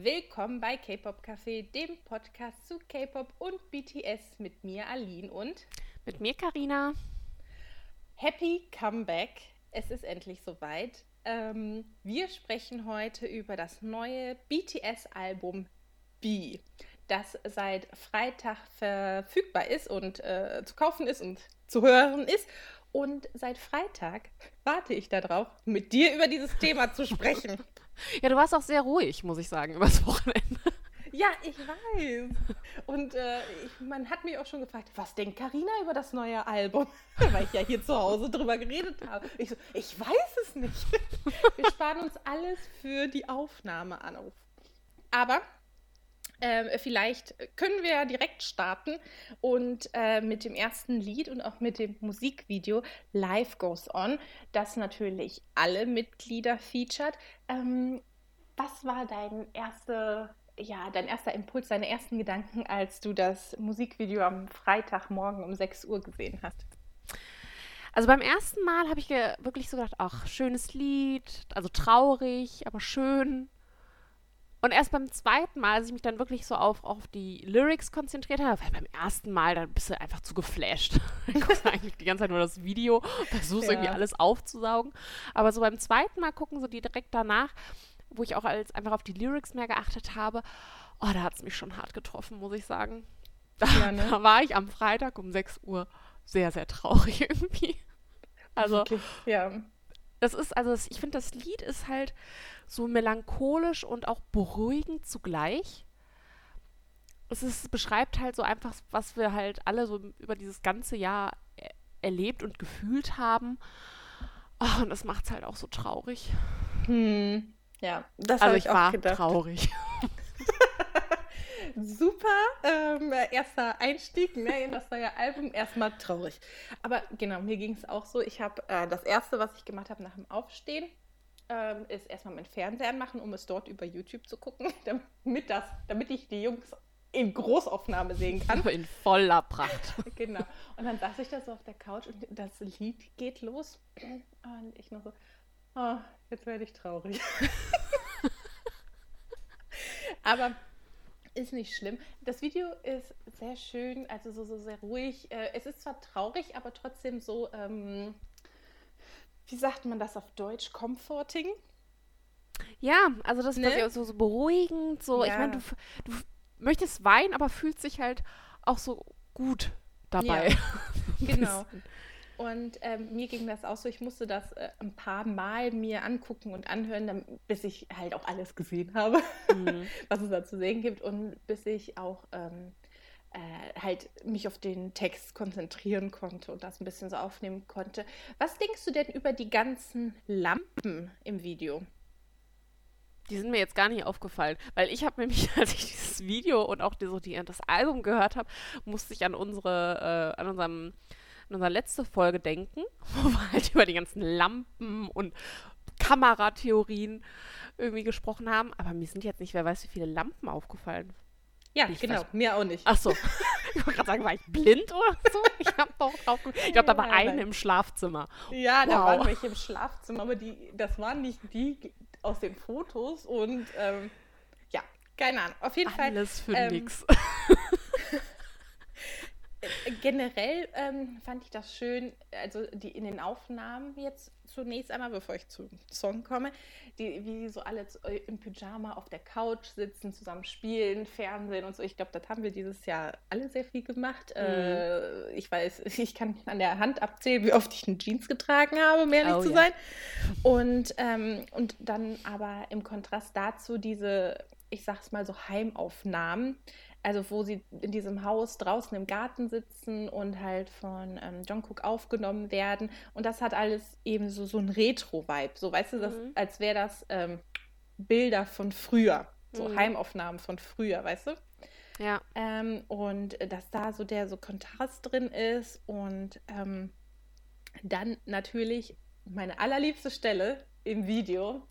Willkommen bei K-Pop Café, dem Podcast zu K-Pop und BTS mit mir Aline und mit mir Karina. Happy Comeback. Es ist endlich soweit. Ähm, wir sprechen heute über das neue BTS-Album B, das seit Freitag verfügbar ist und äh, zu kaufen ist und zu hören ist. Und seit Freitag warte ich darauf, mit dir über dieses Thema zu sprechen. Ja, du warst auch sehr ruhig, muss ich sagen, übers Wochenende. Ja, ich weiß. Und äh, ich, man hat mich auch schon gefragt, was denkt Karina über das neue Album? Weil ich ja hier zu Hause drüber geredet habe. Ich so, ich weiß es nicht. Wir sparen uns alles für die Aufnahme an. Aber äh, vielleicht können wir direkt starten und äh, mit dem ersten Lied und auch mit dem Musikvideo Life Goes On, das natürlich alle Mitglieder featured. Ähm, was war dein erste, ja, dein erster Impuls, deine ersten Gedanken, als du das Musikvideo am Freitagmorgen um 6 Uhr gesehen hast? Also beim ersten Mal habe ich wirklich so gedacht, ach, schönes Lied, also traurig, aber schön. Und erst beim zweiten Mal, als ich mich dann wirklich so auf, auf die Lyrics konzentriert habe, weil beim ersten Mal, dann bist du einfach zu geflasht. dann guckst du eigentlich die ganze Zeit nur das Video, versuchst ja. irgendwie alles aufzusaugen. Aber so beim zweiten Mal gucken, so die direkt danach, wo ich auch als einfach auf die Lyrics mehr geachtet habe, oh, da hat es mich schon hart getroffen, muss ich sagen. Da, ja, ne? da war ich am Freitag um 6 Uhr sehr, sehr traurig irgendwie. Also, okay. ja. Das ist, also ich finde, das Lied ist halt so melancholisch und auch beruhigend zugleich. Es ist, beschreibt halt so einfach, was wir halt alle so über dieses ganze Jahr er erlebt und gefühlt haben. Oh, und das macht es halt auch so traurig. Hm. Ja, das also ich, ich war gedacht. traurig. Super ähm, erster Einstieg ne, in das neue Album. Erstmal traurig. Aber genau, mir ging es auch so. Ich habe äh, das erste, was ich gemacht habe nach dem Aufstehen, ähm, ist erstmal mein Fernseher anmachen, um es dort über YouTube zu gucken, damit, das, damit ich die Jungs in Großaufnahme sehen kann. In voller Pracht. genau. Und dann saß ich da so auf der Couch und das Lied geht los. Und ich noch so, oh, jetzt werde ich traurig. Aber ist nicht schlimm. Das Video ist sehr schön, also so, so sehr ruhig. Äh, es ist zwar traurig, aber trotzdem so, ähm, wie sagt man das auf Deutsch, comforting. Ja, also das ne? ist so, so beruhigend, so, ja. ich meine, du, du möchtest weinen, aber fühlst dich halt auch so gut dabei. Ja, genau. Und ähm, mir ging das auch so, ich musste das äh, ein paar Mal mir angucken und anhören, dann, bis ich halt auch alles gesehen habe, mhm. was es da zu sehen gibt und bis ich auch ähm, äh, halt mich auf den Text konzentrieren konnte und das ein bisschen so aufnehmen konnte. Was denkst du denn über die ganzen Lampen im Video? Die sind mir jetzt gar nicht aufgefallen, weil ich habe nämlich, als ich dieses Video und auch die, so die, das Album gehört habe, musste ich an unsere, äh, an unserem, an unsere letzte Folge denken, wo wir halt über die ganzen Lampen und Kameratheorien irgendwie gesprochen haben. Aber mir sind jetzt nicht, wer weiß, wie viele Lampen aufgefallen. Ja, ich genau, mir auch nicht. Ach so. Ich wollte gerade sagen, war ich blind oder so? Ich habe doch drauf Ich glaube, da war eine im Schlafzimmer. Ja, wow. da waren welche im Schlafzimmer, aber die, das waren nicht die aus den Fotos und ähm, ja, keine Ahnung. Auf jeden Alles Fall. Alles für ähm, nix. generell ähm, fand ich das schön, also die in den Aufnahmen jetzt zunächst einmal, bevor ich zum Song komme, die, wie so alle äh, im Pyjama auf der Couch sitzen, zusammen spielen, Fernsehen und so. Ich glaube, das haben wir dieses Jahr alle sehr viel gemacht. Mhm. Äh, ich weiß, ich kann an der Hand abzählen, wie oft ich eine Jeans getragen habe, um ehrlich oh, zu ja. sein. Und, ähm, und dann aber im Kontrast dazu diese, ich sag's mal so, Heimaufnahmen also wo sie in diesem Haus draußen im Garten sitzen und halt von ähm, Jungkook aufgenommen werden. Und das hat alles eben so, so ein Retro-Vibe. So, weißt du, das, mhm. als wäre das ähm, Bilder von früher. So mhm. Heimaufnahmen von früher, weißt du? Ja. Ähm, und dass da so der so Kontrast drin ist und ähm, dann natürlich meine allerliebste Stelle im Video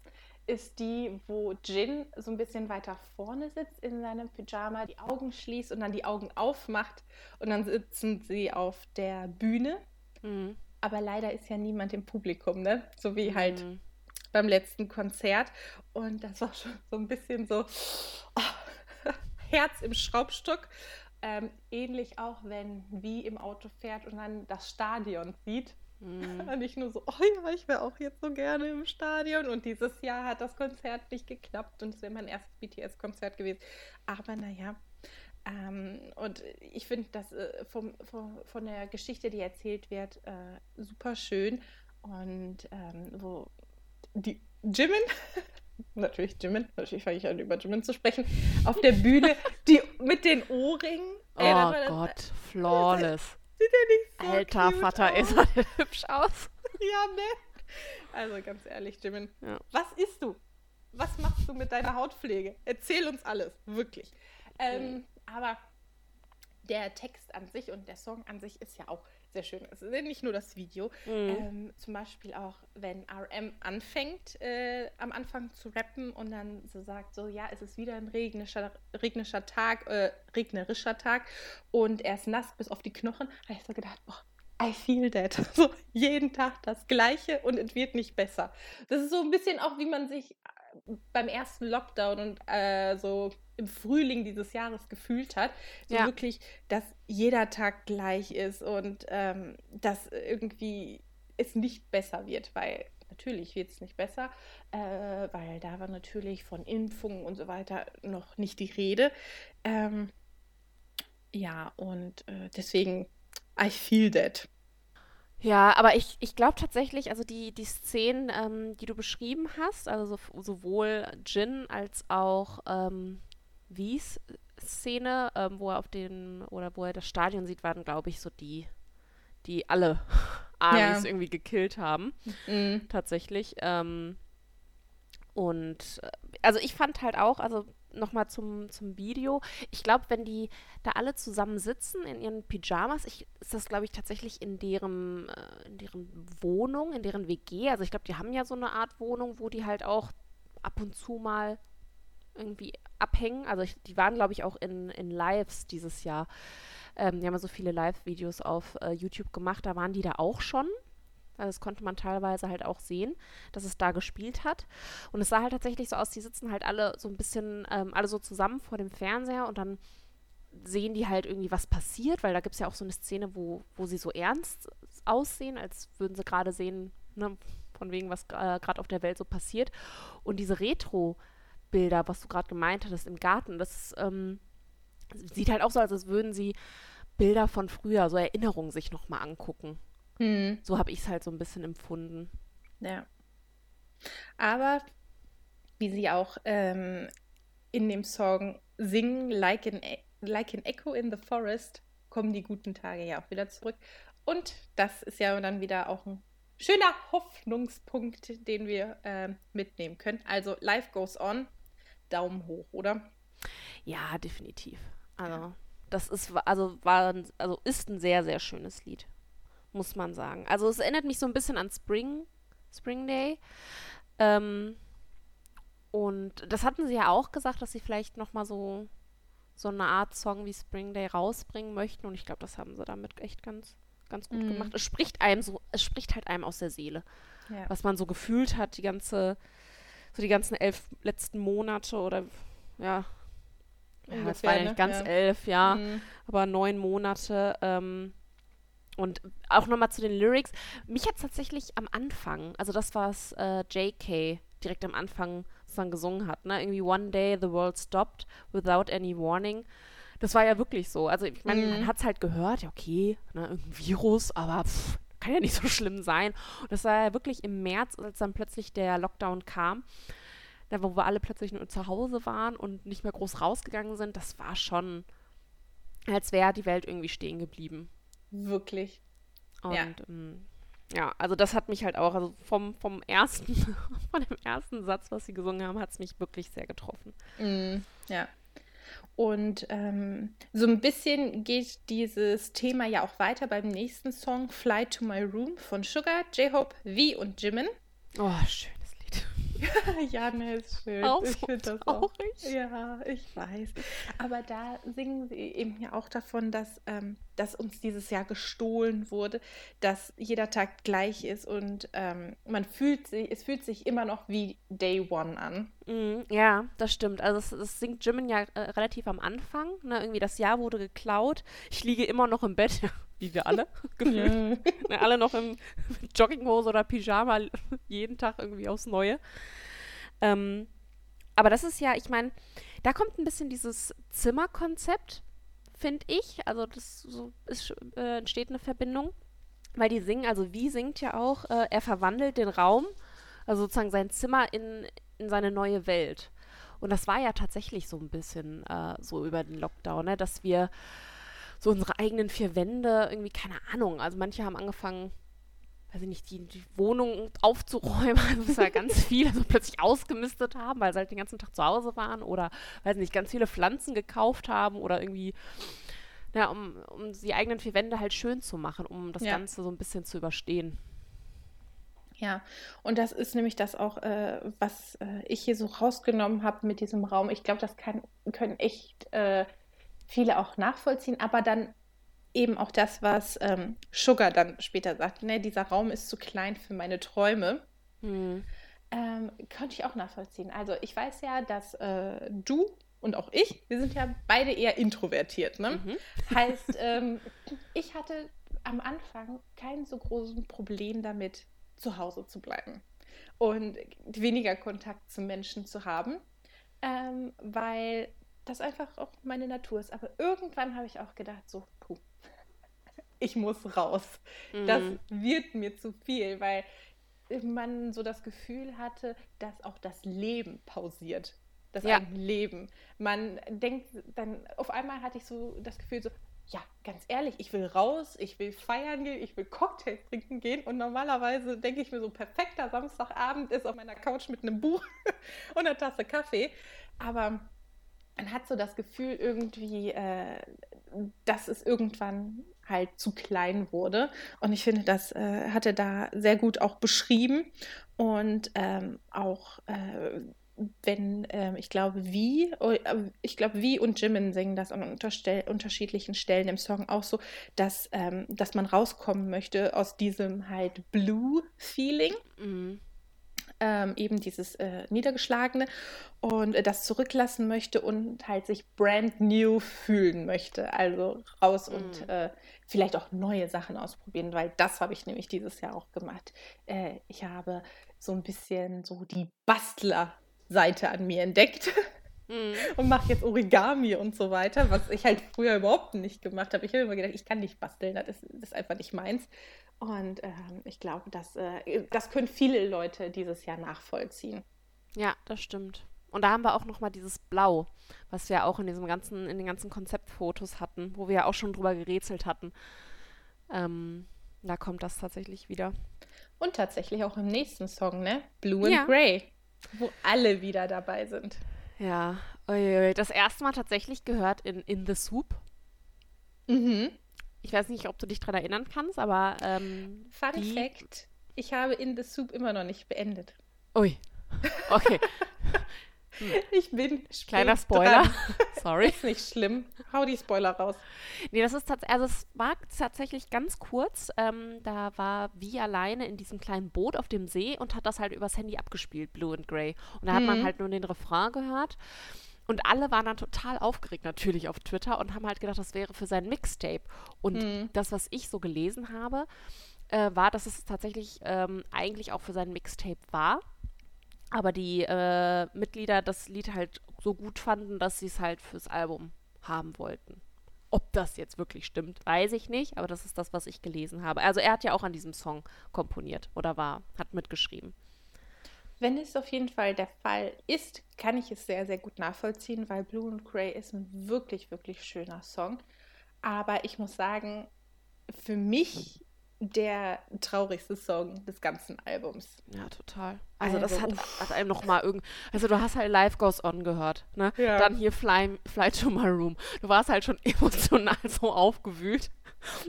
ist die, wo Jin so ein bisschen weiter vorne sitzt in seinem Pyjama, die Augen schließt und dann die Augen aufmacht und dann sitzen sie auf der Bühne. Mhm. Aber leider ist ja niemand im Publikum, ne? So wie halt mhm. beim letzten Konzert. Und das war schon so ein bisschen so oh, Herz im Schraubstock. Ähm, ähnlich auch, wenn wie im Auto fährt und dann das Stadion sieht. Mm. Nicht nur so, oh ja, ich wäre auch jetzt so gerne im Stadion. Und dieses Jahr hat das Konzert nicht geklappt und es wäre mein erstes BTS-Konzert gewesen. Aber naja. Ähm, und ich finde das äh, vom, vom, von der Geschichte, die erzählt wird, äh, super schön. Und ähm, wo die Jimin, natürlich Jimin, natürlich fange ich an über Jimin zu sprechen, auf der Bühne, die mit den Ohrringen. Oh Gott, flawless. Sieht ja nicht so Alter Vater, aus. ist er hübsch aus. Ja, ne? Also ganz ehrlich, Jimin, ja. was isst du? Was machst du mit deiner Hautpflege? Erzähl uns alles, wirklich. Ähm, mhm. Aber der Text an sich und der Song an sich ist ja auch sehr schön. Es ist nicht nur das Video. Mhm. Ähm, zum Beispiel auch, wenn RM anfängt, äh, am Anfang zu rappen und dann so sagt, so, ja, es ist wieder ein regnerischer, regnerischer Tag, äh, regnerischer Tag und er ist nass bis auf die Knochen, habe ich so gedacht, boah, I feel that. So jeden Tag das Gleiche und es wird nicht besser. Das ist so ein bisschen auch, wie man sich beim ersten Lockdown und äh, so im Frühling dieses Jahres gefühlt hat. So ja. wirklich, dass jeder Tag gleich ist und ähm, dass irgendwie es nicht besser wird, weil natürlich wird es nicht besser, äh, weil da war natürlich von Impfungen und so weiter noch nicht die Rede. Ähm, ja, und äh, deswegen, I feel that. Ja, aber ich, ich glaube tatsächlich, also die, die Szenen, ähm, die du beschrieben hast, also so, sowohl Jin als auch ähm, Wies Szene, ähm, wo er auf den, oder wo er das Stadion sieht, waren, glaube ich, so die, die alle Amis ja. irgendwie gekillt haben. Mhm. Tatsächlich. Ähm, und äh, also ich fand halt auch, also nochmal zum, zum Video. Ich glaube, wenn die da alle zusammen sitzen in ihren Pyjamas, ich, ist das, glaube ich, tatsächlich in deren, äh, in deren Wohnung, in deren WG. Also ich glaube, die haben ja so eine Art Wohnung, wo die halt auch ab und zu mal irgendwie abhängen. Also ich, die waren, glaube ich, auch in, in Lives dieses Jahr. Ähm, die haben ja so viele Live-Videos auf äh, YouTube gemacht, da waren die da auch schon. Also das konnte man teilweise halt auch sehen, dass es da gespielt hat. Und es sah halt tatsächlich so aus, die sitzen halt alle so ein bisschen, ähm, alle so zusammen vor dem Fernseher und dann sehen die halt irgendwie, was passiert, weil da gibt es ja auch so eine Szene, wo, wo sie so ernst aussehen, als würden sie gerade sehen, ne, von wegen, was äh, gerade auf der Welt so passiert. Und diese Retro-Bilder, was du gerade gemeint hattest im Garten, das ähm, sieht halt auch so aus, als würden sie Bilder von früher, so Erinnerungen sich nochmal angucken. Mhm. So habe ich es halt so ein bisschen empfunden. Ja. Aber wie sie auch ähm, in dem Song singen, like an, e like an Echo in the Forest, kommen die guten Tage ja auch wieder zurück. Und das ist ja dann wieder auch ein schöner Hoffnungspunkt, den wir äh, mitnehmen können. Also Life Goes On, Daumen hoch, oder? Ja, definitiv. Also das ist also war also ist ein sehr sehr schönes Lied muss man sagen. Also es erinnert mich so ein bisschen an Spring, Spring Day. Ähm, und das hatten sie ja auch gesagt, dass sie vielleicht noch mal so so eine Art Song wie Spring Day rausbringen möchten. Und ich glaube, das haben sie damit echt ganz, ganz gut mm. gemacht. Es spricht einem so, es spricht halt einem aus der Seele. Ja. Was man so gefühlt hat, die ganze, so die ganzen elf letzten Monate oder ja, ja das war ja nicht ganz ja. elf, ja, mm. aber neun Monate. Ähm, und auch nochmal zu den Lyrics. Mich hat es tatsächlich am Anfang, also das, was äh, JK direkt am Anfang sozusagen gesungen hat, ne? Irgendwie One Day the World Stopped Without Any Warning. Das war ja wirklich so. Also ich meine, mm. man hat es halt gehört, ja okay, ne, irgendein Virus, aber pff, kann ja nicht so schlimm sein. Und das war ja wirklich im März, als dann plötzlich der Lockdown kam, da, wo wir alle plötzlich nur zu Hause waren und nicht mehr groß rausgegangen sind, das war schon, als wäre die Welt irgendwie stehen geblieben. Wirklich. Und ja. Ähm, ja, also das hat mich halt auch, also vom, vom ersten, von dem ersten Satz, was sie gesungen haben, hat es mich wirklich sehr getroffen. Mm, ja. Und ähm, so ein bisschen geht dieses Thema ja auch weiter beim nächsten Song Fly to My Room von Sugar, J-Hope, V und Jimin. Oh, Lied. ja, ne, ist schön. Auch ich finde das traurig. auch. Ja, ich weiß. Aber da singen sie eben ja auch davon, dass, ähm, dass uns dieses Jahr gestohlen wurde, dass jeder Tag gleich ist und ähm, man fühlt sich, es fühlt sich immer noch wie Day One an. Mm, ja, das stimmt. Also es, es singt Jimin ja äh, relativ am Anfang. Ne? Irgendwie das Jahr wurde geklaut. Ich liege immer noch im Bett, wie wir alle gefühlt. Ne, alle noch im Jogginghose oder Pyjama jeden Tag irgendwie aufs Neue. Ähm, aber das ist ja, ich meine, da kommt ein bisschen dieses Zimmerkonzept, finde ich. Also das so ist, äh, entsteht eine Verbindung, weil die singen, also wie singt ja auch, äh, er verwandelt den Raum, also sozusagen sein Zimmer in, in seine neue Welt. Und das war ja tatsächlich so ein bisschen äh, so über den Lockdown, ne? dass wir so unsere eigenen vier Wände irgendwie, keine Ahnung, also manche haben angefangen, weiß ich nicht, die, die Wohnung aufzuräumen, also das war ganz viel, also plötzlich ausgemistet haben, weil sie halt den ganzen Tag zu Hause waren oder, weiß nicht, ganz viele Pflanzen gekauft haben oder irgendwie, ja, um, um die eigenen vier Wände halt schön zu machen, um das Ja. Ganze so ein bisschen zu überstehen. Ja, und das ist nämlich das auch, äh, was äh, ich hier so rausgenommen habe mit diesem Raum. Ich glaube, das kann, können echt äh, viele auch nachvollziehen, aber dann eben auch das, was ähm, Sugar dann später sagt, ne, dieser Raum ist zu klein für meine Träume. Hm. Ähm, konnte ich auch nachvollziehen. Also ich weiß ja, dass äh, du und auch ich, wir sind ja beide eher introvertiert. Ne? Mhm. Heißt, ähm, ich hatte am Anfang kein so großes Problem damit, zu Hause zu bleiben und weniger Kontakt zu Menschen zu haben, ähm, weil das einfach auch meine Natur ist. Aber irgendwann habe ich auch gedacht, so, puh, ich muss raus. Das Mhm. wird mir zu viel, weil man so das Gefühl hatte, dass auch das Leben pausiert. Das Ja. Leben. Man denkt dann, auf einmal hatte ich so das Gefühl, so, ja, ganz ehrlich, ich will raus, ich will feiern gehen, ich will Cocktails trinken gehen und normalerweise denke ich mir so, perfekter Samstagabend ist auf meiner Couch mit einem Buch und einer Tasse Kaffee. Aber man hat so das Gefühl irgendwie, äh, dass es irgendwann halt zu klein wurde. Und ich finde, das äh, hat er da sehr gut auch beschrieben. Und ähm, auch, äh, wenn, ähm, ich glaube, wie, äh, ich glaube, wie und Jimin singen das an unterschiedlichen Stellen im Song auch so, dass, ähm, dass man rauskommen möchte aus diesem halt Blue-Feeling Mhm. ähm, eben dieses äh, Niedergeschlagene und äh, das zurücklassen möchte und halt sich brand new fühlen möchte. Also raus und Mhm. äh, vielleicht auch neue Sachen ausprobieren, weil das habe ich nämlich dieses Jahr auch gemacht. Äh, ich habe so ein bisschen so die Bastler-Seite an mir entdeckt Mhm. und mache jetzt Origami und so weiter, was ich halt früher überhaupt nicht gemacht habe. Ich habe immer gedacht, ich kann nicht basteln, das ist, das ist einfach nicht meins. Und ähm, ich glaube, das, äh, das können viele Leute dieses Jahr nachvollziehen. Ja, das stimmt. Und da haben wir auch noch mal dieses Blau, was wir auch in diesem ganzen, in den ganzen Konzeptfotos hatten, wo wir ja auch schon drüber gerätselt hatten. Ähm, da kommt das tatsächlich wieder. Und tatsächlich auch im nächsten Song, ne? Blue and Ja. Grey, wo alle wieder dabei sind. Ja, das erste Mal tatsächlich gehört in In the Soup. Mhm. Ich weiß nicht, ob du dich dran erinnern kannst, aber ähm, Fun die- Fact: Ich habe In the Soup immer noch nicht beendet. Ui. Okay, Ich bin kleiner Spoiler. dran. Sorry. Ist nicht schlimm. Hau die Spoiler raus. Nee, das ist tatsächlich, also es war tatsächlich ganz kurz. Ähm, da war wie alleine in diesem kleinen Boot auf dem See und hat das halt übers Handy abgespielt, Blue and Grey. Und da hat man Mhm. halt nur den Refrain gehört. Und alle waren dann total aufgeregt, natürlich auf Twitter, und haben halt gedacht, das wäre für sein Mixtape. Und Mhm. das, was ich so gelesen habe, äh, war, dass es tatsächlich ähm, eigentlich auch für sein Mixtape war. Aber die äh, Mitglieder das Lied halt so gut fanden, dass sie es halt fürs Album haben wollten. Ob das jetzt wirklich stimmt, weiß ich nicht, aber das ist das, was ich gelesen habe. Also er hat ja auch an diesem Song komponiert oder war, hat mitgeschrieben. Wenn es auf jeden Fall der Fall ist, kann ich es sehr, sehr gut nachvollziehen, weil Blue and Grey ist ein wirklich, wirklich schöner Song. Aber ich muss sagen, für mich der traurigste Song des ganzen Albums. Ja, total. Also, das Also, hat, hat einem nochmal irgend. Also du hast halt Life Goes On gehört, ne? Ja. Dann hier Fly, Fly to My Room. Du warst halt schon emotional so aufgewühlt.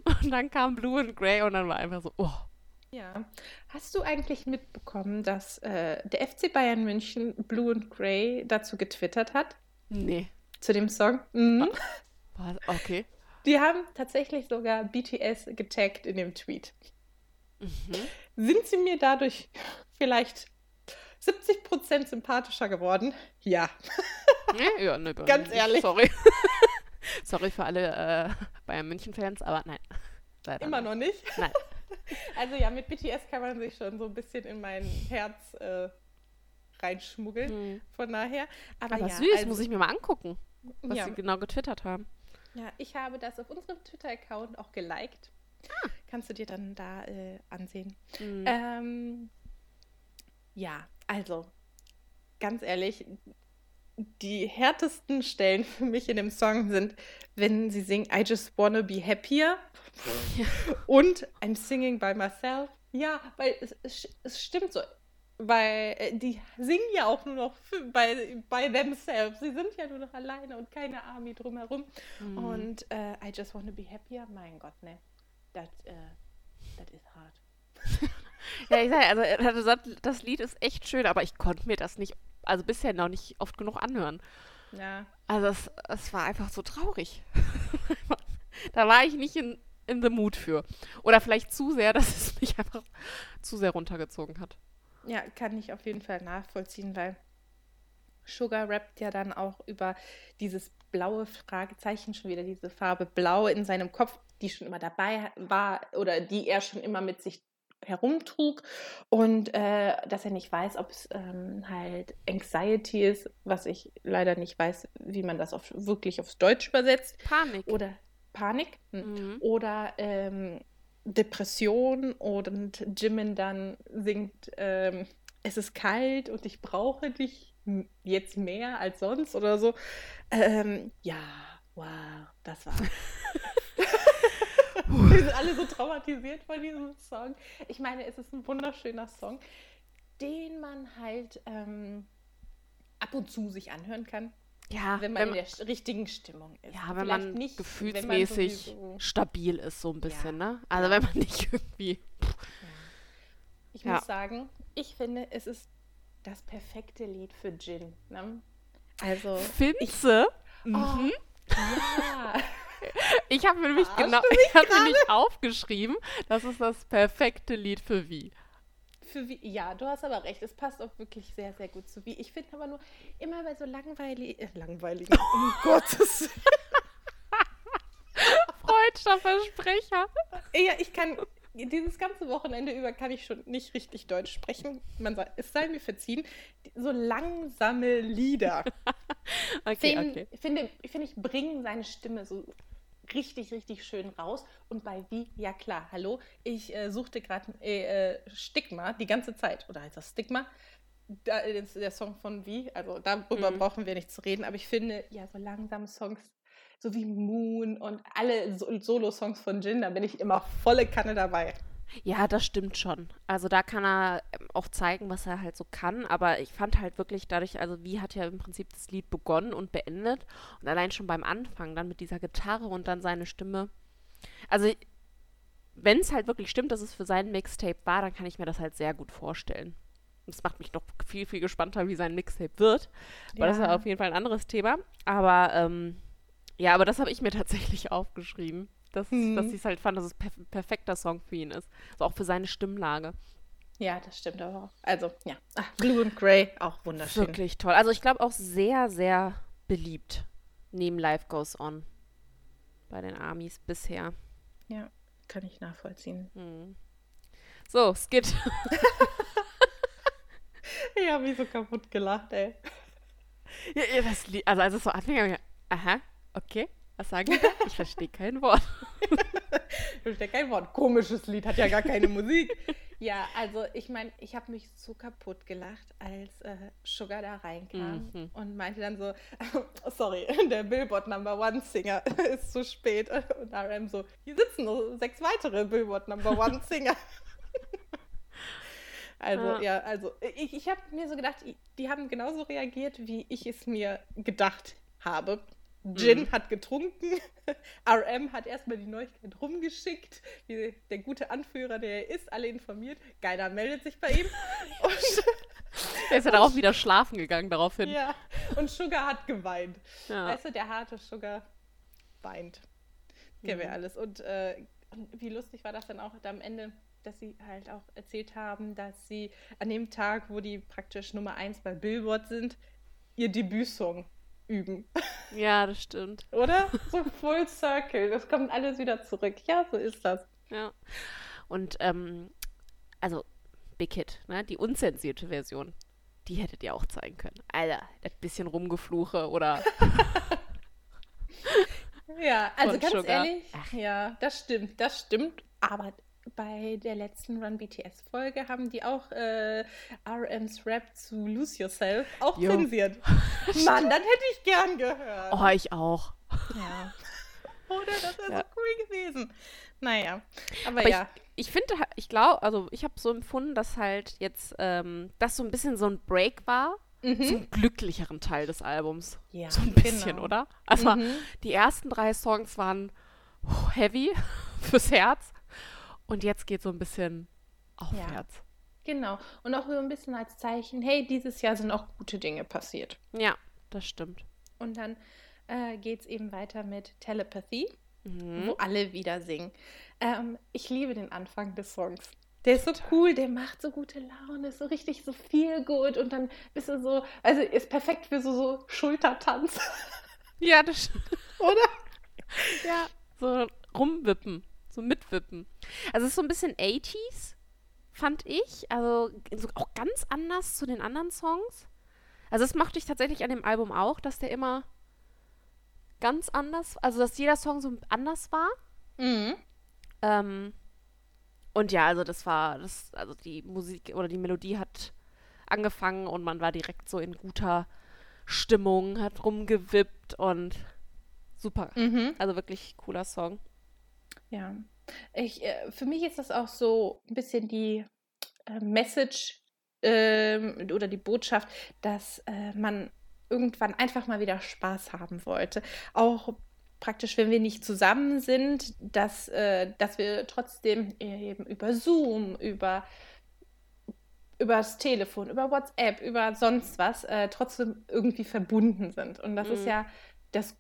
Und dann kam Blue and Grey und dann war einfach so, oh, Ja. Hast du eigentlich mitbekommen, dass äh, der FC Bayern München Blue and Grey dazu getwittert hat? Nee. Zu dem Song? Mhm. Was? Okay. Die haben tatsächlich sogar BTS getaggt in dem Tweet. Mhm. Sind sie mir dadurch vielleicht 70% sympathischer geworden? Ja. Nee, ja, ne, Ganz ehrlich. Sorry. sorry für alle äh, Bayern München-Fans, aber nein. Leider Immer nicht. noch nicht. Nein. Also ja, mit BTS kann man sich schon so ein bisschen in mein Herz äh, reinschmuggeln. Hm. Von daher. Aber, Aber ja, süß, also, muss ich mir mal angucken, was ja, sie genau getwittert haben. Ja, ich habe das auf unserem Twitter-Account auch geliked. Kannst du dir dann da äh, ansehen. Hm. Ähm, ja, also ganz ehrlich, die härtesten Stellen für mich in dem Song sind, wenn sie singen I just wanna be happier und I'm singing by myself. Ja, weil es, es, es stimmt so. Weil äh, die singen ja auch nur noch für, bei, by themselves. Sie sind ja nur noch alleine und keine Army drumherum. Hm. Und äh, I just wanna be happier, mein Gott, ne. Das äh, das ist hart. Ja, ich sag, ja, also äh, das, das Lied ist echt schön, aber ich konnte mir das nicht, also bisher noch nicht oft genug anhören. Ja. Also es, es war einfach so traurig. da war ich nicht in, in the mood für. Oder vielleicht zu sehr, dass es mich einfach zu sehr runtergezogen hat. Ja, kann ich auf jeden Fall nachvollziehen, weil Sugar rappt ja dann auch über dieses blaue Fragezeichen, schon wieder diese Farbe Blau in seinem Kopf, die schon immer dabei war oder die er schon immer mit sich herumtrug und äh, dass er nicht weiß, ob es ähm, halt Anxiety ist, was ich leider nicht weiß, wie man das auf, wirklich aufs Deutsch übersetzt Panik. oder Panik hm. Mhm. oder ähm, Depression und Jimin dann singt, ähm, es ist kalt und ich brauche dich jetzt mehr als sonst oder so. Ähm, ja, wow, das war. Wir sind alle so traumatisiert von diesem Song. Ich meine, es ist ein wunderschöner Song, den man halt ähm, ab und zu sich anhören kann, Ja, wenn man in der richtigen Stimmung ist. ja, wenn Vielleicht man nicht, gefühlsmäßig Wenn man sowieso, stabil ist, so ein bisschen, ne? Also Ja. wenn man nicht irgendwie. Ich Ja. muss sagen, ich finde, es ist das perfekte Lied für Jin. Ne? Also, Finze? Mhm. ja. Ich habe nämlich genau, ich habe nämlich aufgeschrieben, das ist das perfekte Lied für wie. Für wie, ja, du hast aber recht. Es passt auch wirklich sehr, sehr gut zu wie. Ich finde aber nur immer bei so langweilig, äh, langweiligen, um Gottes Freudscher Versprecher. Ja, ich kann dieses ganze Wochenende über kann ich schon nicht richtig Deutsch sprechen. Man sagt, es sei mir verziehen. So langsame Lieder. Okay, Fin- okay. Finde, finde ich, bringen seine Stimme so richtig, richtig schön raus. Und bei wie, ja klar, hallo, ich äh, suchte gerade äh, äh, Stigma die ganze Zeit. Oder heißt das Stigma? Da, äh, das ist der Song von wie, also darüber Mhm. brauchen wir nicht zu reden, aber ich finde, ja, so langsame Songs, so wie Moon und alle so Solo-Songs von Jin, da bin ich immer volle Kanne dabei. Ja, das stimmt schon. Also da kann er ähm, auch zeigen, was er halt so kann. Aber ich fand halt wirklich dadurch, also wie hat ja im Prinzip das Lied begonnen und beendet. Und allein schon beim Anfang, dann mit dieser Gitarre und dann seine Stimme. Also wenn es halt wirklich stimmt, dass es für sein Mixtape war, dann kann ich mir das halt sehr gut vorstellen. Und das macht mich noch viel, viel gespannter, wie sein Mixtape wird. Aber das ist ja auf jeden Fall ein anderes Thema. Aber ähm, ja, aber das habe ich mir tatsächlich aufgeschrieben. Dass, Mhm. dass ich es halt fand, dass es perf perfekter Song für ihn ist. Also auch für seine Stimmlage. Ja, das stimmt aber auch. Also, ja. Ach, Blue and Grey, auch wunderschön. Wirklich toll. Also ich glaube auch sehr, sehr beliebt. Neben Life Goes On. Bei den Amis bisher. Ja, kann ich nachvollziehen. Hm. So, Skit. Ich habe mich so kaputt gelacht, ey. ja, ja, das also als es so anfing, hab ich aha, okay. Was sagen die da? Ich verstehe kein Wort. Ich verstehe kein Wort. Komisches Lied, hat ja gar keine Musik. Ja, also ich meine, ich habe mich so kaputt gelacht, als äh, Sugar da reinkam Mhm. und meinte dann so, sorry, der Billboard Number One Singer ist zu spät. Und RM so, hier sitzen noch sechs weitere Billboard Number One Singer. Also, Ja. ja, also ich, ich habe mir so gedacht, die haben genauso reagiert, wie ich es mir gedacht habe. Jin Mhm. hat getrunken. RM hat erstmal die Neuigkeit rumgeschickt, wie der gute Anführer, der er ist, alle informiert. Geiler meldet sich bei ihm. Und, Er ist ja darauf wieder schlafen gegangen, daraufhin. ja, und Sugar hat geweint. Ja. Weißt du, der harte Sugar weint. Kennen wir Mhm. alles. Und, äh, und wie lustig war das dann auch am Ende, dass sie halt auch erzählt haben, dass sie an dem Tag, wo die praktisch Nummer 1 bei Billboard sind, ihr Debütsong üben. ja, das stimmt. Oder? So full circle. Das kommt alles wieder zurück. Ja, so ist das. Ja. Und, ähm, also, Big Hit, ne? Die unzensierte Version. Die hättet ihr auch zeigen können. Alter, das bisschen Rumgefluche oder. Ja, also ganz Sugar. ehrlich, Ach. ja, das stimmt, das stimmt. Aber bei der letzten Run BTS-Folge haben die auch äh, RM's Rap zu Lose Yourself auch Jo. zensiert. Mann, das hätte ich gern gehört. Oh, ich auch. Ja. Oder? Das wäre Ja. so cool gewesen. Naja, aber, Aber ja. Ich finde, ich glaube, also ich habe so empfunden, dass halt jetzt ähm, das so ein bisschen so ein Break war Mhm. zum glücklicheren Teil des Albums. Ja, so ein bisschen, genau. oder? Also Mhm. die ersten drei Songs waren heavy fürs Herz und jetzt geht so ein bisschen aufwärts. Genau. Und auch so ein bisschen als Zeichen, hey, dieses Jahr sind auch gute Dinge passiert. Ja, das stimmt. Und dann äh, geht es eben weiter mit Telepathy. Mhm. wo alle wieder singen. Ähm, ich liebe den Anfang des Songs. Der ist so cool, der macht so gute Laune, ist so richtig so viel gut und dann bist du so, also ist perfekt für so, so Schultertanz, Ja, das stimmt. oder? Ja, so rumwippen, so mitwippen. Also es ist so ein bisschen 80s, fand ich. Also so auch ganz anders zu den anderen Songs. Also das mochte ich tatsächlich an dem Album auch, dass der immer ganz anders, also dass jeder Song so anders war. Mhm. Ähm, und ja, also das war, das, also die Musik oder die Melodie hat angefangen und man war direkt so in guter Stimmung, hat rumgewippt und super. Mhm. Also wirklich cooler Song. Ja. Ich, äh, für mich ist das auch so ein bisschen die äh, Message ähm, oder die Botschaft, dass äh, man irgendwann einfach mal wieder Spaß haben wollte. Auch praktisch, wenn wir nicht zusammen sind, dass, äh, dass wir trotzdem eben über Zoom, über übers Telefon, über WhatsApp, über sonst was, äh, trotzdem irgendwie verbunden sind. Und das ist Mhm. ja das,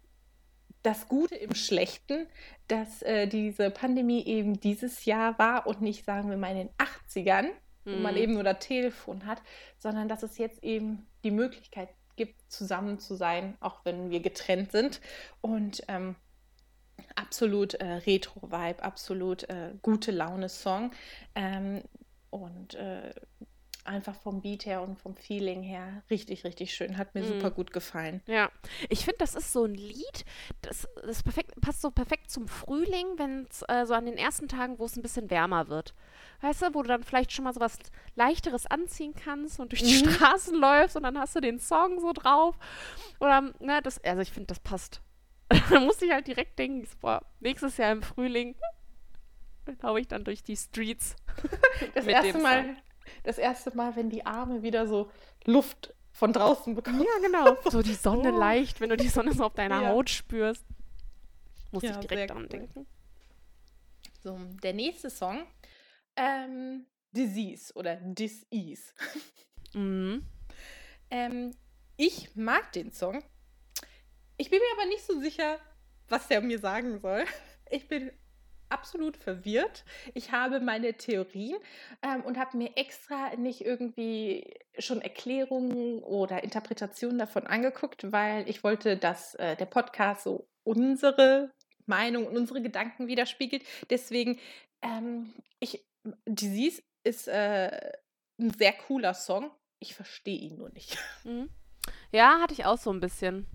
das Gute im Schlechten, dass äh, diese Pandemie eben dieses Jahr war und nicht, sagen wir mal, in den 80ern, wo man Mhm. eben nur das Telefon hat, sondern dass es jetzt eben die Möglichkeit gibt, zusammen zu sein, auch wenn wir getrennt sind. Und ähm, absolut äh, Retro-Vibe, absolut äh, gute Laune-Song. Ähm, und äh, einfach vom Beat her und vom Feeling her richtig, richtig schön. Hat mir Mhm. super gut gefallen. Ja, ich finde, das ist so ein Lied, das, das perfekt, passt so perfekt zum Frühling, wenn es äh, so an den ersten Tagen, wo es ein bisschen wärmer wird. Weißt du, wo du dann vielleicht schon mal so was Leichteres anziehen kannst und durch die Mhm. Straßen läufst und dann hast du den Song so drauf. Oder, ne, das, also ich finde, das passt. da musste ich halt direkt denken, boah, nächstes Jahr im Frühling laufe ich dann durch die Streets. Das Mit erste Mal, Song. Das erste Mal, wenn die Arme wieder so Luft von draußen bekommen. Ja, genau. So die Sonne Oh. leicht, wenn du die Sonne so auf deiner Ja. Haut spürst. Muss Ja, ich direkt daran cool. denken. So, der nächste Song, ähm, Disease oder Dis-Ease. Mhm. Ähm, ich mag den Song. Ich bin mir aber nicht so sicher, was der mir sagen soll. Ich bin absolut verwirrt. Ich habe meine Theorien ähm, und habe mir extra nicht irgendwie schon Erklärungen oder Interpretationen davon angeguckt, weil ich wollte, dass äh, der Podcast so unsere Meinung und unsere Gedanken widerspiegelt. Deswegen, ähm, ich, Disease ist äh, ein sehr cooler Song. Ich verstehe ihn nur nicht. Mhm. Ja, hatte ich auch so ein bisschen.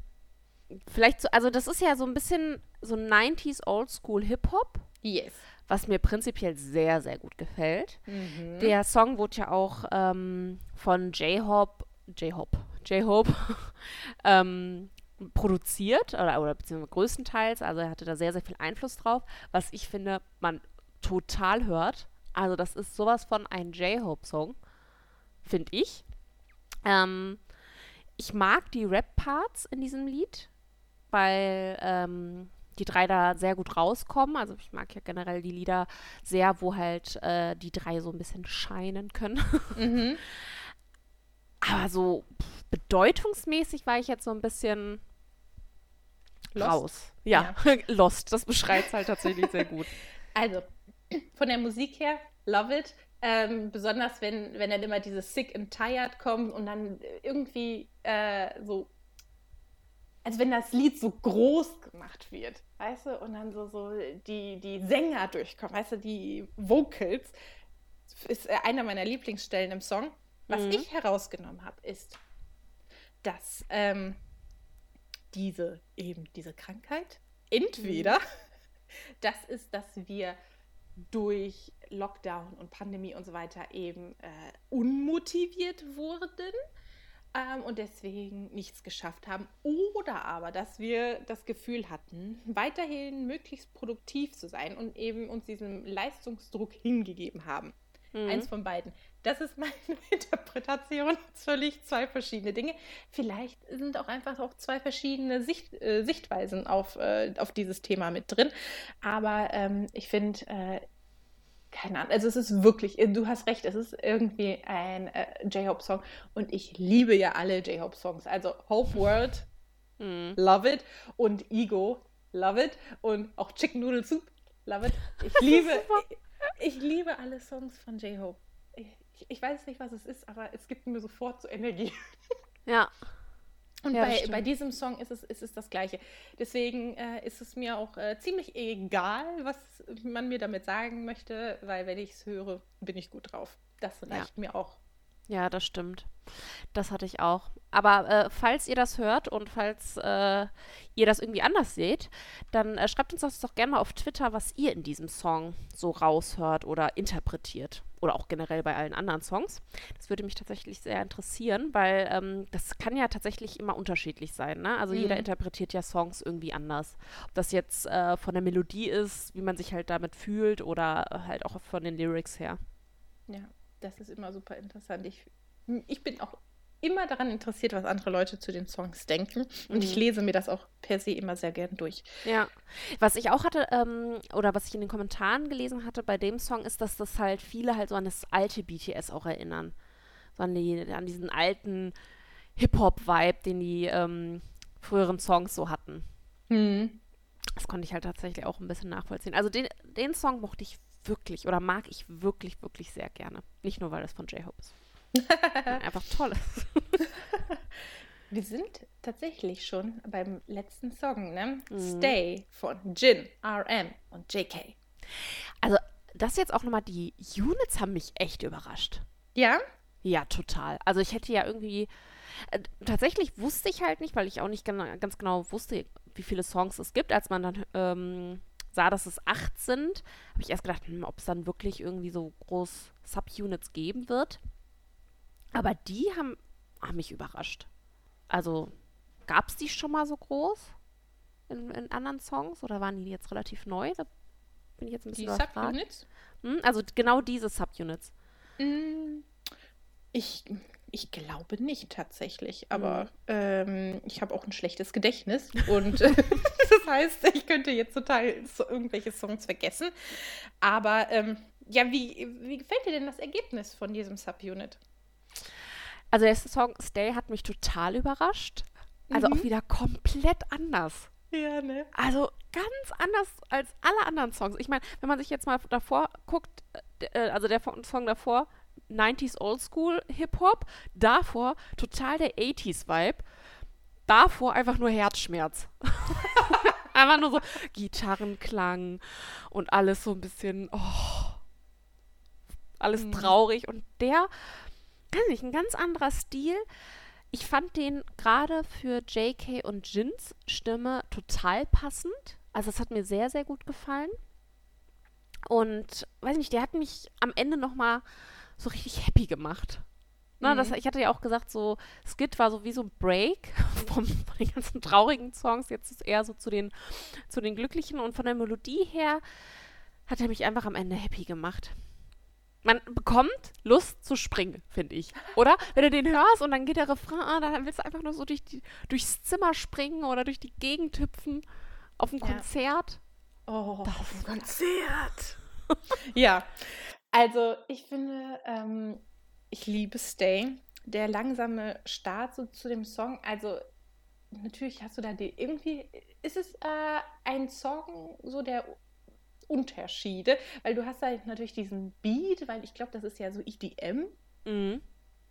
Vielleicht so, also das ist ja so ein bisschen so 90s Oldschool Hip-Hop, Yes. was mir prinzipiell sehr, sehr gut gefällt. Mhm. Der Song wurde ja auch ähm, von J-Hop, J-Hop, J-Hope ähm, produziert oder, oder beziehungsweise größtenteils. Also er hatte da sehr, sehr viel Einfluss drauf, was ich finde, man total hört. Also das ist sowas von ein J-Hope-Song, finde ich. Ähm, ich mag die Rap-Parts in diesem Lied. weil ähm, die drei da sehr gut rauskommen. Also ich mag ja generell die Lieder sehr, wo halt äh, die drei so ein bisschen scheinen können. Mhm. Aber so bedeutungsmäßig war ich jetzt so ein bisschen Lost? raus. Ja, ja. Lost. Das beschreibt es halt tatsächlich sehr gut. Also, von der Musik her, love it. Ähm, besonders wenn, wenn dann immer dieses Sick and Tired kommt und dann irgendwie äh, so, also wenn das Lied so groß gemacht wird, weißt du, und dann so, so die, die Sänger durchkommen, weißt du, die Vocals, ist äh, einer meiner Lieblingsstellen im Song. Was mhm. ich herausgenommen habe, ist, dass ähm, diese eben diese Krankheit entweder mhm. das ist, dass wir durch Lockdown und Pandemie und so weiter eben äh, unmotiviert wurden ähm, und deswegen nichts geschafft haben. Oder aber, dass wir das Gefühl hatten, weiterhin möglichst produktiv zu sein und eben uns diesem Leistungsdruck hingegeben haben. Mhm. Eins von beiden. Das ist meine Interpretation. Völlig zwei verschiedene Dinge. Vielleicht sind auch einfach auch zwei verschiedene Sicht, äh, Sichtweisen auf, äh, auf dieses Thema mit drin. Aber ähm, ich finde, äh, keine Ahnung, also es ist wirklich, du hast recht, es ist irgendwie ein äh, J-Hope-Song und ich liebe ja alle J-Hope-Songs. Also Hope World, mhm. love it und Ego, love it und auch Chicken Noodle Soup, love it. Ich liebe, ich, ich liebe alle Songs von J-Hope ich, ich weiß nicht, was es ist, aber es gibt mir sofort so Energie. Ja. Und ja, bei, bei diesem Song ist es, ist es das Gleiche. Deswegen äh, ist es mir auch äh, ziemlich egal, was man mir damit sagen möchte, weil wenn ich es höre, bin ich gut drauf. Das reicht ja. mir auch. Ja, das stimmt. Das hatte ich auch. Aber äh, falls ihr das hört und falls äh, ihr das irgendwie anders seht, dann äh, schreibt uns das doch gerne mal auf Twitter, was ihr in diesem Song so raushört oder interpretiert. Oder auch generell bei allen anderen Songs. Das würde mich tatsächlich sehr interessieren, weil ähm, das kann ja tatsächlich immer unterschiedlich sein. Ne? Also mhm. jeder interpretiert ja Songs irgendwie anders. Ob das jetzt äh, von der Melodie ist, wie man sich halt damit fühlt oder halt auch von den Lyrics her. Ja, das ist immer super interessant. Ich, ich bin auch immer daran interessiert, was andere Leute zu den Songs denken. Und mhm. ich lese mir das auch per se immer sehr gern durch. Ja. Was ich auch hatte, ähm, oder was ich in den Kommentaren gelesen hatte bei dem Song, ist, dass das halt viele halt so an das alte BTS auch erinnern. So an, die, an diesen alten Hip-Hop-Vibe, den die ähm, früheren Songs so hatten. Mhm. Das konnte ich halt tatsächlich auch ein bisschen nachvollziehen. Also den, den Song mochte ich wirklich oder mag ich wirklich, wirklich sehr gerne. Nicht nur, weil es von J-Hope ist. Einfach toll ist. Wir sind tatsächlich schon beim letzten Song, ne? Mhm. Stay von Jin, RM und JK. Also, das jetzt auch nochmal, die Units haben mich echt überrascht. Ja? Ja, total. Also, ich hätte ja irgendwie. Äh, tatsächlich wusste ich halt nicht, weil ich auch nicht ganz genau wusste, wie viele Songs es gibt, als man dann ähm, sah, dass es acht sind, habe ich erst gedacht, hm, ob es dann wirklich irgendwie so groß Subunits geben wird. Aber die haben, haben mich überrascht. Also, gab es die schon mal so groß in, in, anderen Songs oder waren die jetzt relativ neu? Da bin ich jetzt ein bisschen Die Subunits? Hm, also genau diese Subunits. Mm, ich ich glaube nicht tatsächlich, aber mhm. ähm, ich habe auch ein schlechtes Gedächtnis und das heißt, ich könnte jetzt total so irgendwelche Songs vergessen. Aber ähm, ja, wie, wie gefällt dir denn das Ergebnis von diesem Subunit? Also der Song Stay hat mich total überrascht. Also mhm. auch wieder komplett anders. Ja, ne? Also ganz anders als alle anderen Songs. Ich meine, wenn man sich jetzt mal davor guckt, äh, also der Song davor, 90s Oldschool Hip-Hop, davor total der 80s Vibe, davor einfach nur Herzschmerz. einfach nur so Gitarrenklang und alles so ein bisschen, oh, alles mhm. traurig. Und der, weiß nicht, ein ganz anderer Stil. Ich fand den gerade für JK und Jins Stimme total passend. Also es hat mir sehr, sehr gut gefallen. Und weiß nicht, der hat mich am Ende noch mal so richtig happy gemacht. Na, mhm. das, ich hatte ja auch gesagt, so Skit war so wie so ein Break vom, von den ganzen traurigen Songs. Jetzt ist es eher so zu den, zu den glücklichen und von der Melodie her hat er mich einfach am Ende happy gemacht. man bekommt Lust zu springen, finde ich. Oder? Wenn du den hörst und dann geht der Refrain, ah, dann willst du einfach nur so durch die, durchs Zimmer springen oder durch die Gegend hüpfen auf ein Ja. Konzert. Oh, Das auf ein Konzert. ja, also ich finde, ähm, ich liebe Stay. Der langsame Start so zu dem Song, also natürlich hast du da die, irgendwie ist es äh, ein Song so der Unterschiede, weil du hast halt natürlich diesen Beat, weil ich glaube, das ist ja so EDM, Mhm.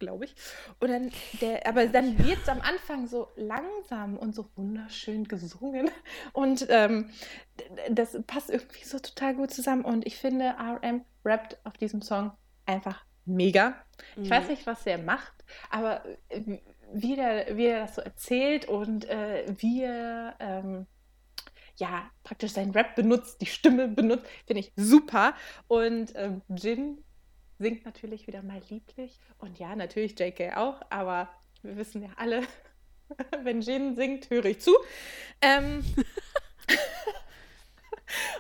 Glaube ich. Und dann der, aber dann wird es am Anfang so langsam und so wunderschön gesungen. Und ähm, das passt irgendwie so total gut zusammen. Und ich finde, RM rappt auf diesem Song einfach mega. Ich weiß Mhm. nicht, was er macht, aber äh, wie er, wie er das so erzählt und äh, wie er ähm, ja praktisch seinen Rap benutzt, die Stimme benutzt, finde ich super. Und ähm, Jin singt natürlich wieder mal lieblich. Und ja, natürlich JK auch, aber wir wissen ja alle, wenn Jin singt, höre ich zu. Ähm,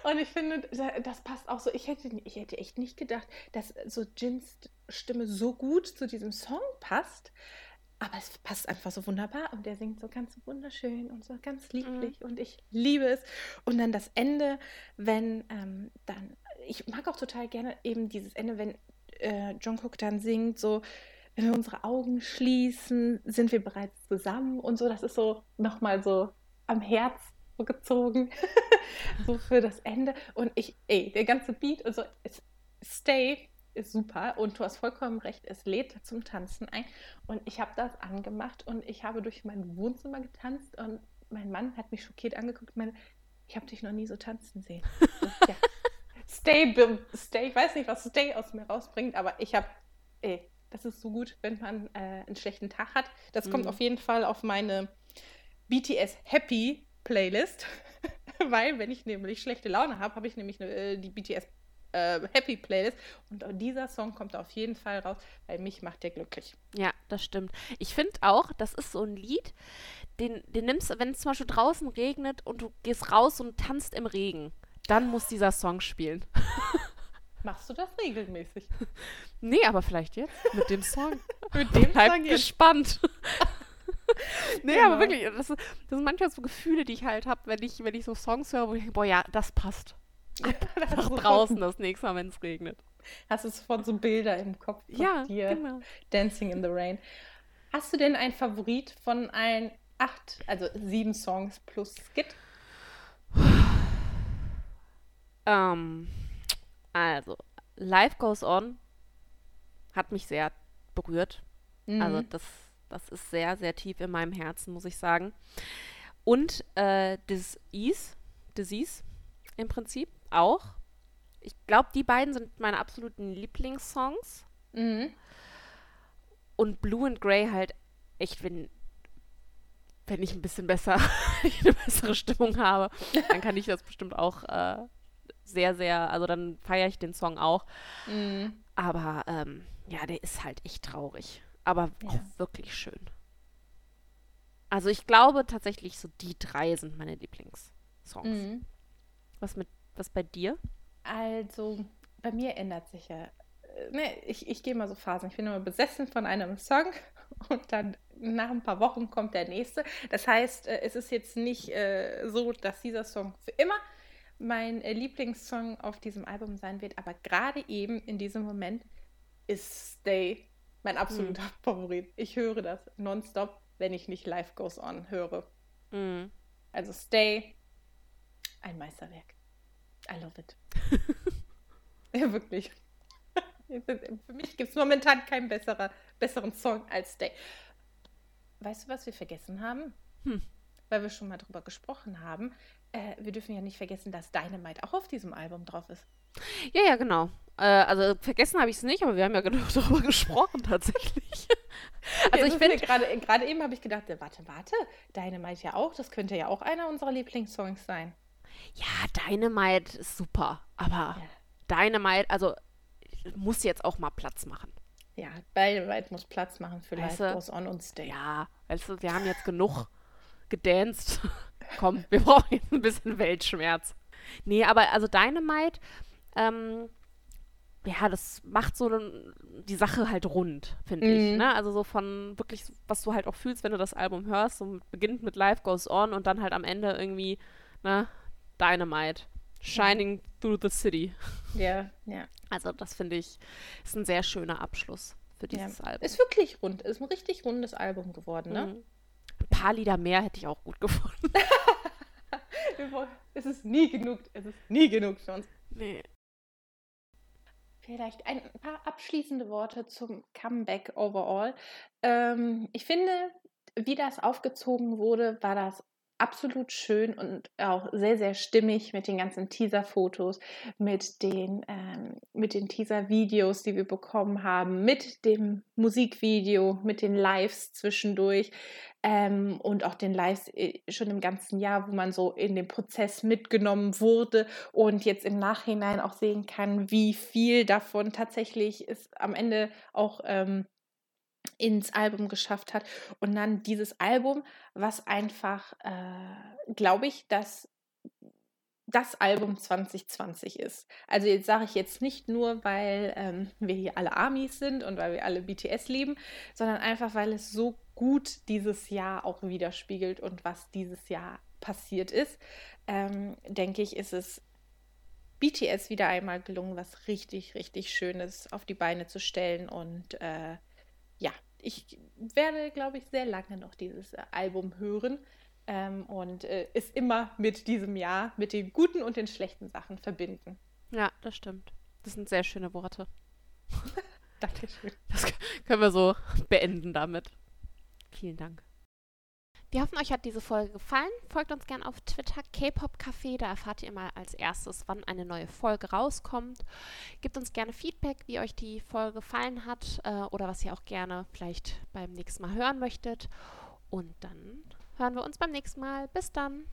und ich finde, da- das passt auch so. Ich hätte, ich hätte echt nicht gedacht, dass so Jins Stimme so gut zu diesem Song passt. Aber es passt einfach so wunderbar und er singt so ganz wunderschön und so ganz lieblich und ich liebe es. Und dann das Ende, wenn ähm, dann, ich mag auch total gerne eben dieses Ende, wenn äh, Jungkook dann singt, so, wenn wir unsere Augen schließen, sind wir bereits zusammen und so. Das ist so nochmal so am Herz so gezogen, so für das Ende. Und ich, ey, der ganze Beat, also es, Stay ist super und du hast vollkommen recht, es lädt zum Tanzen ein. Und ich habe das angemacht und ich habe durch mein Wohnzimmer getanzt und mein Mann hat mich schockiert angeguckt und meinte, ich habe dich noch nie so tanzen sehen. So, ja. Stay, Stay, ich weiß nicht, was Stay aus mir rausbringt, aber ich habe, ey, das ist so gut, wenn man äh, einen schlechten Tag hat. Das kommt Mhm. auf jeden Fall auf meine BTS Happy Playlist, weil wenn ich nämlich schlechte Laune habe, habe ich nämlich ne, äh, die BTS äh, Happy Playlist und dieser Song kommt auf jeden Fall raus, weil mich macht der glücklich. Ja, das stimmt. Ich finde auch, das ist so ein Lied, den, den nimmst du, wenn es zum Beispiel draußen regnet und du gehst raus und tanzt im Regen, dann muss dieser Song spielen. Machst du das regelmäßig? Nee, aber vielleicht jetzt mit dem Song. Mit dem Bleib Song gespannt. nee, Genau. aber wirklich, das, das sind manchmal so Gefühle, die ich halt habe, wenn ich, wenn ich so Songs höre, wo ich denke, boah, ja, das passt. Hast Nach draußen das nächste Mal, wenn es regnet. Hast du sofort so Bilder im Kopf von Ja, dir. genau. Dancing in the Rain. Hast du denn einen Favorit von allen acht, also sieben Songs plus Skit? Ähm, also, Life Goes On hat mich sehr berührt. Also Mhm. das, das ist sehr, sehr tief in meinem Herzen, muss ich sagen. Und äh, Disease, Disease im Prinzip auch. Ich glaube, die beiden sind meine absoluten Lieblingssongs. Mhm. Und Blue and Grey halt echt, wenn, wenn ich ein bisschen besser, eine bessere Stimmung habe, dann kann ich das bestimmt auch äh, sehr, sehr, also dann feiere ich den Song auch. Mhm. Aber ähm, ja, der ist halt echt traurig. Aber auch Ja. wirklich schön. Also ich glaube tatsächlich, so die drei sind meine Lieblingssongs. Mhm. Was mit, was bei dir? Also, bei mir ändert sich ja. äh, Ne, ich, ich gehe mal so Phasen. Ich bin immer besessen von einem Song und dann nach ein paar Wochen kommt der nächste. Das heißt, äh, es ist jetzt nicht äh, so, dass dieser Song für immer mein äh, Lieblingssong auf diesem Album sein wird, aber gerade eben in diesem Moment ist Stay mein absoluter Favorit. Ich höre das nonstop, wenn ich nicht Life Goes On höre. Mhm. Also Stay, ein Meisterwerk. I love it. ja, wirklich. Für mich gibt es momentan keinen besserer, besseren Song als Stay. Weißt du, was wir vergessen haben? Hm. Weil wir schon mal drüber gesprochen haben. Äh, wir dürfen ja nicht vergessen, dass Dynamite auch auf diesem Album drauf ist. Ja, ja, genau. Äh, also vergessen habe ich es nicht, aber wir haben ja genug darüber gesprochen tatsächlich. also ich ist mir finde, gerade gerade eben habe ich gedacht, äh, warte, warte, Dynamite ja auch, das könnte ja auch einer unserer Lieblingssongs sein. ja, Dynamite ist super, aber Ja. Dynamite, also muss jetzt auch mal Platz machen. Ja, Dynamite muss Platz machen für Weißt Life? Goes On und Stay. Ja, weißt du, wir haben jetzt genug gedanced. Komm, wir brauchen jetzt ein bisschen Weltschmerz. Nee, aber also Dynamite, ähm, ja, das macht so die Sache halt rund, finde mhm. ich. Ne? Also so von wirklich, was du halt auch fühlst, wenn du das Album hörst. So beginnt mit Life Goes On und dann halt am Ende irgendwie, ne, Dynamite. Shining ja. through the city. Ja, ja. Also das finde ich, ist ein sehr schöner Abschluss für dieses ja. Album. Ist wirklich rund, ist ein richtig rundes Album geworden, ne? Mhm. Ein paar Lieder mehr hätte ich auch gut gefunden. es ist nie genug, es ist nie genug für uns. Nee. Vielleicht ein paar abschließende Worte zum Comeback overall. Ähm, ich finde, wie das aufgezogen wurde, war das absolut schön und auch sehr, sehr stimmig mit den ganzen Teaser-Fotos, mit den, ähm, den Teaser-Videos, die wir bekommen haben, mit dem Musikvideo, mit den Lives zwischendurch ähm, und auch den Lives äh, schon im ganzen Jahr, wo man so in den Prozess mitgenommen wurde und jetzt im Nachhinein auch sehen kann, wie viel davon tatsächlich ist am Ende auch ähm, ins Album geschafft hat. Und dann dieses Album, was einfach, äh, glaube ich, dass das Album 2020 ist. Also jetzt sage ich jetzt nicht nur, weil ähm, wir hier alle Amis sind und weil wir alle BTS lieben, sondern einfach, weil es so gut dieses Jahr auch widerspiegelt und was dieses Jahr passiert ist, ähm, denke ich, ist es BTS wieder einmal gelungen, was richtig, richtig Schönes auf die Beine zu stellen und äh, ja, ich werde, glaube ich, sehr lange noch dieses äh, Album hören ähm, und äh, es immer mit diesem Jahr, mit den guten und den schlechten Sachen verbinden. Ja, das stimmt. Das sind sehr schöne Worte. Dankeschön. Das können wir so beenden damit. Vielen Dank. Wir hoffen, euch hat diese Folge gefallen. Folgt uns gerne auf Twitter, K-Pop Café. Da erfahrt ihr immer als erstes, wann eine neue Folge rauskommt. Gebt uns gerne Feedback, wie euch die Folge gefallen hat äh, oder was ihr auch gerne vielleicht beim nächsten Mal hören möchtet. Und dann hören wir uns beim nächsten Mal. Bis dann.